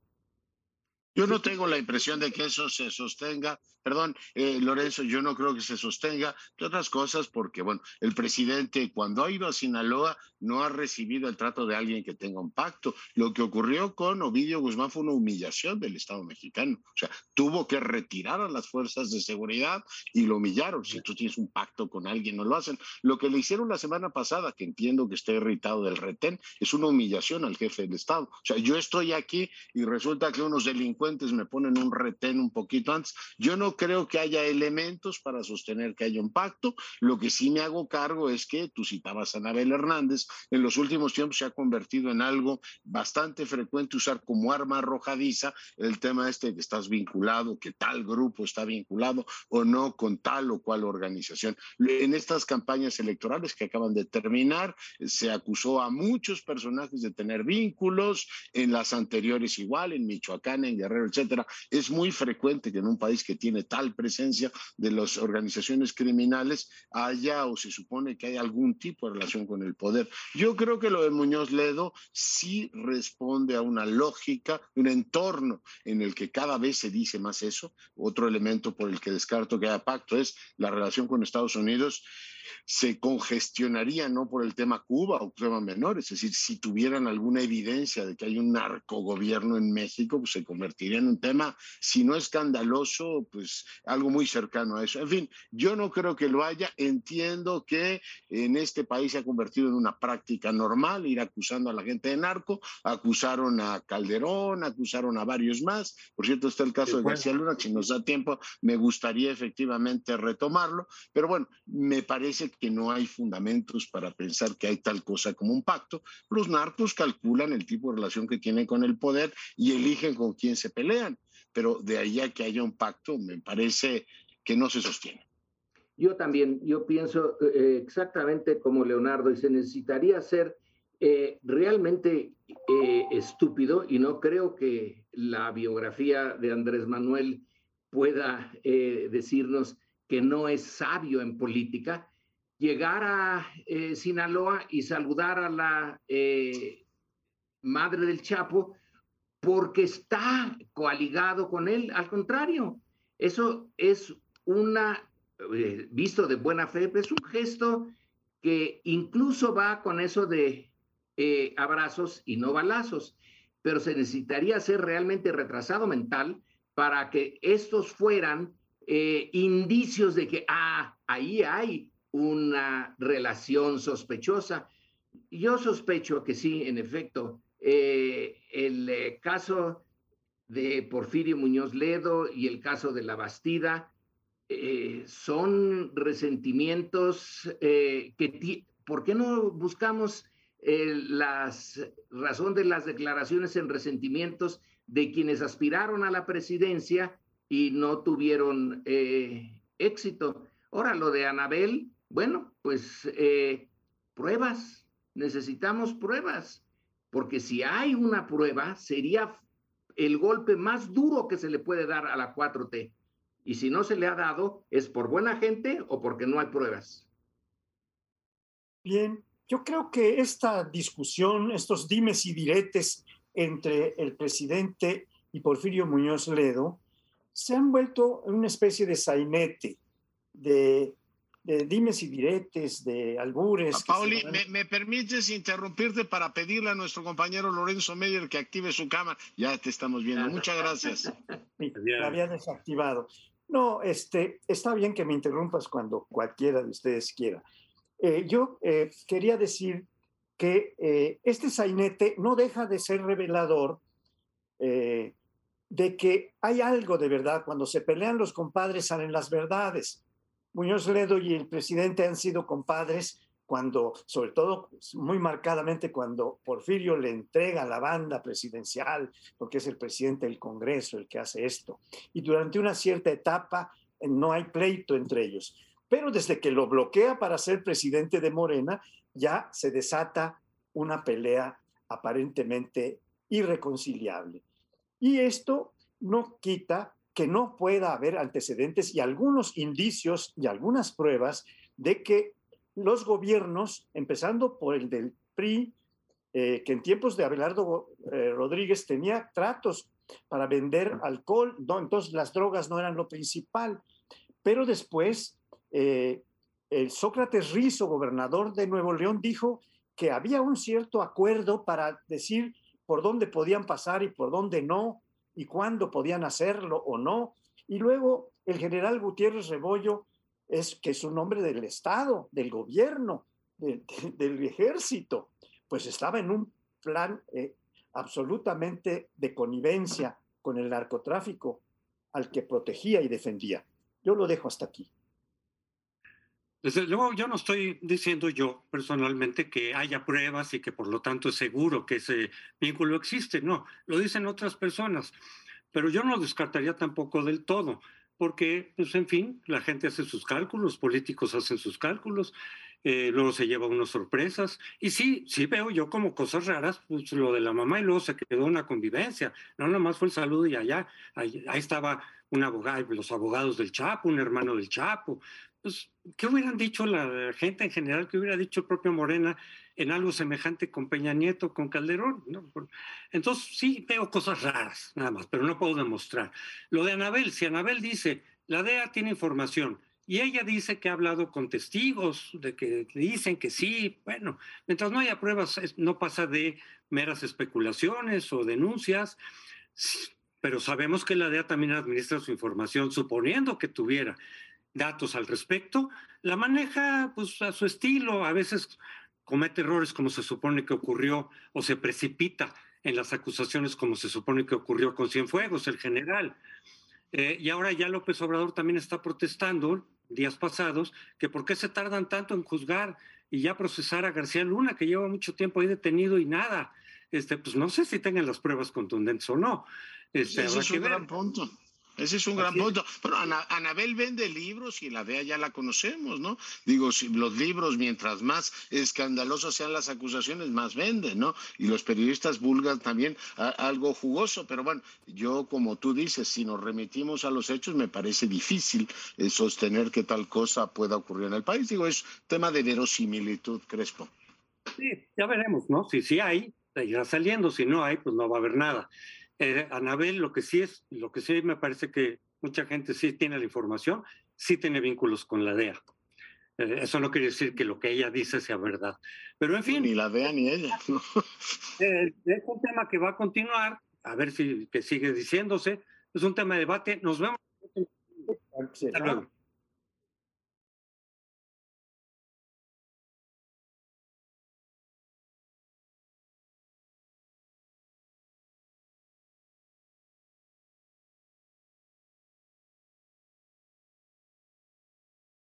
Yo no tengo la impresión de que eso se sostenga Perdón, eh, Lorenzo, yo no creo que se sostenga, de otras cosas, porque, bueno, el presidente cuando ha ido a Sinaloa no ha recibido el trato de alguien que tenga un pacto. Lo que ocurrió con Ovidio Guzmán fue una humillación del Estado mexicano. O sea, tuvo que retirar a las fuerzas de seguridad y lo humillaron. Si tú tienes un pacto con alguien, no lo hacen. Lo que le hicieron la semana pasada, que entiendo que está irritado del retén, es una humillación al jefe del Estado. O sea, yo estoy aquí y resulta que unos delincuentes me ponen un retén un poquito antes. Yo no creo que haya elementos para sostener que haya un pacto. Lo que sí me hago cargo es que tú citabas a Anabel Hernández, en los últimos tiempos se ha convertido en algo bastante frecuente usar como arma arrojadiza el tema este que estás vinculado, que tal grupo está vinculado o no con tal o cual organización. En estas campañas electorales que acaban de terminar, se acusó a muchos personajes de tener vínculos, en las anteriores igual, en Michoacán, en Guerrero, etcétera. Es muy frecuente que en un país que tiene tal presencia de las organizaciones criminales haya o se supone que hay algún tipo de relación con el poder. Yo creo que lo de Muñoz Ledo sí responde a una lógica, un entorno en el que cada vez se dice más eso. Otro elemento por el que descarto que haya pacto es la relación con Estados Unidos se congestionaría no por el tema Cuba o tema menor, es decir, si tuvieran alguna evidencia de que hay un narcogobierno en México, pues se convertiría convertiría en un tema, si no escandaloso, pues algo muy cercano a eso. En fin, yo no creo que lo haya. Entiendo que en este país se ha convertido en una práctica normal ir acusando a la gente de narco. Acusaron a Calderón, acusaron a varios más. Por cierto, está el caso de García Luna. Si nos da tiempo, me gustaría efectivamente retomarlo. Pero bueno, me parece que no hay fundamentos para pensar que hay tal cosa como un pacto. Los narcos calculan el tipo de relación que tienen con el poder y eligen con quién se pelean. Pero de ahí a que haya un pacto, me parece que no se sostiene. Yo también, yo pienso eh, exactamente como Leonardo, y se necesitaría ser eh, realmente eh, estúpido, y no creo que la biografía de Andrés Manuel pueda decirnos que no es sabio en política, llegar a Sinaloa y saludar a la madre del Chapo porque está coaligado con él. Al contrario, eso es una, eh, visto de buena fe, es un gesto que incluso va con eso de eh, abrazos y no balazos, pero se necesitaría ser realmente retrasado mental para que estos fueran eh, indicios de que, ah, ahí hay una relación sospechosa. Yo sospecho que sí, en efecto, eh, el eh, caso de Porfirio Muñoz Ledo y el caso de la Bastida eh, son resentimientos que, ¿por qué no buscamos la razón de las declaraciones en resentimientos de quienes aspiraron a la presidencia y no tuvieron éxito? Ahora, lo de Anabel, bueno, pues pruebas, necesitamos pruebas porque si hay una prueba, sería el golpe más duro que se le puede dar a la 4T. Y si no se le ha dado, es por buena gente o porque no hay pruebas. Bien, yo creo que esta discusión, estos dimes y diretes entre el presidente y Porfirio Muñoz Ledo, se han vuelto una especie de sainete, de de dimes y diretes, de albures. Pauli, me, permites interrumpirte para pedirle a nuestro compañero Lorenzo Meyer que active su cámara? Ya te estamos viendo. Muchas gracias. la había desactivado. No, este, está bien que me interrumpas cuando cualquiera de ustedes quiera. Eh, yo eh, quería decir que eh, este sainete no deja de ser revelador de que hay algo de verdad. Cuando se pelean los compadres salen las verdades. Muñoz Ledo y el presidente han sido compadres cuando, sobre todo muy marcadamente cuando Porfirio le entrega la banda presidencial, porque es el presidente del Congreso el que hace esto. Y durante una cierta etapa eh, no hay pleito entre ellos. Pero desde que lo bloquea para ser presidente de Morena, ya se desata una pelea aparentemente irreconciliable. Y esto no quita que no pueda haber antecedentes y algunos indicios y algunas pruebas de que los gobiernos, empezando por el del PRI, eh, que en tiempos de Abelardo eh, Rodríguez tenía tratos para vender alcohol, no, entonces las drogas no eran lo principal, pero después eh, el Sócrates Rizo, gobernador de Nuevo León, dijo que había un cierto acuerdo para decir por dónde podían pasar y por dónde no, y cuándo podían hacerlo o no. Y luego el general Gutiérrez Rebollo es que es un hombre del Estado, del gobierno, del ejército, pues estaba en un plan eh, absolutamente de connivencia con el narcotráfico al que protegía y defendía. Yo lo dejo hasta aquí. Desde luego, yo no estoy diciendo yo personalmente que haya pruebas y que por lo tanto es seguro que ese vínculo existe. No, lo dicen otras personas. Pero yo no lo descartaría tampoco del todo, porque, pues, en fin, la gente hace sus cálculos, los políticos hacen sus cálculos, eh, luego se lleva unas sorpresas. Y sí, sí veo yo como cosas raras, pues lo de la mamá y luego se quedó una convivencia. No, nomás fue el saludo y allá, ahí, ahí estaba un abogado, los abogados del Chapo, un hermano del Chapo, pues, ¿qué hubieran dicho la gente en general? ¿Qué hubiera dicho el propio Morena en algo semejante con Peña Nieto, con Calderón? Entonces, sí veo cosas raras, nada más, pero no puedo demostrar. Lo de Anabel, si Anabel dice, la DEA tiene información, y ella dice que ha hablado con testigos, de que dicen que sí. Bueno, mientras no haya pruebas, no pasa de meras especulaciones o denuncias. pero sabemos que la DEA también administra su información, suponiendo que tuviera datos al respecto, la maneja pues a su estilo, a veces comete errores como se supone que ocurrió o se precipita en las acusaciones como se supone que ocurrió con Cienfuegos, el general. Eh, y ahora ya López Obrador también está protestando días pasados que por qué se tardan tanto en juzgar y ya procesar a García Luna, que lleva mucho tiempo ahí detenido y nada. Este, pues no sé si tengan las pruebas contundentes o no. Este, Ese es un gran punto. Ese es un gran punto. Pero Anabel vende libros y la DEA ya la conocemos, ¿no? Digo, si los libros, mientras más escandalosas sean las acusaciones, más venden, ¿no? Y los periodistas vulgan también algo jugoso. Pero bueno, yo, como tú dices, si nos remitimos a los hechos, me parece difícil eh, sostener que tal cosa pueda ocurrir en el país. Digo, es tema de verosimilitud, Crespo. Sí, ya veremos, ¿no? Si sí hay, irá saliendo. Si no hay, pues no va a haber nada. Eh, Anabel, lo que sí es, lo que sí me parece que mucha gente sí tiene la información, sí tiene vínculos con la DEA. Eh, eso no quiere decir que lo que ella dice sea verdad. Pero en fin. Ni la DEA ni ella. (laughs) Eh, es un tema que va a continuar, a ver si que sigue diciéndose. Es un tema de debate. Nos vemos.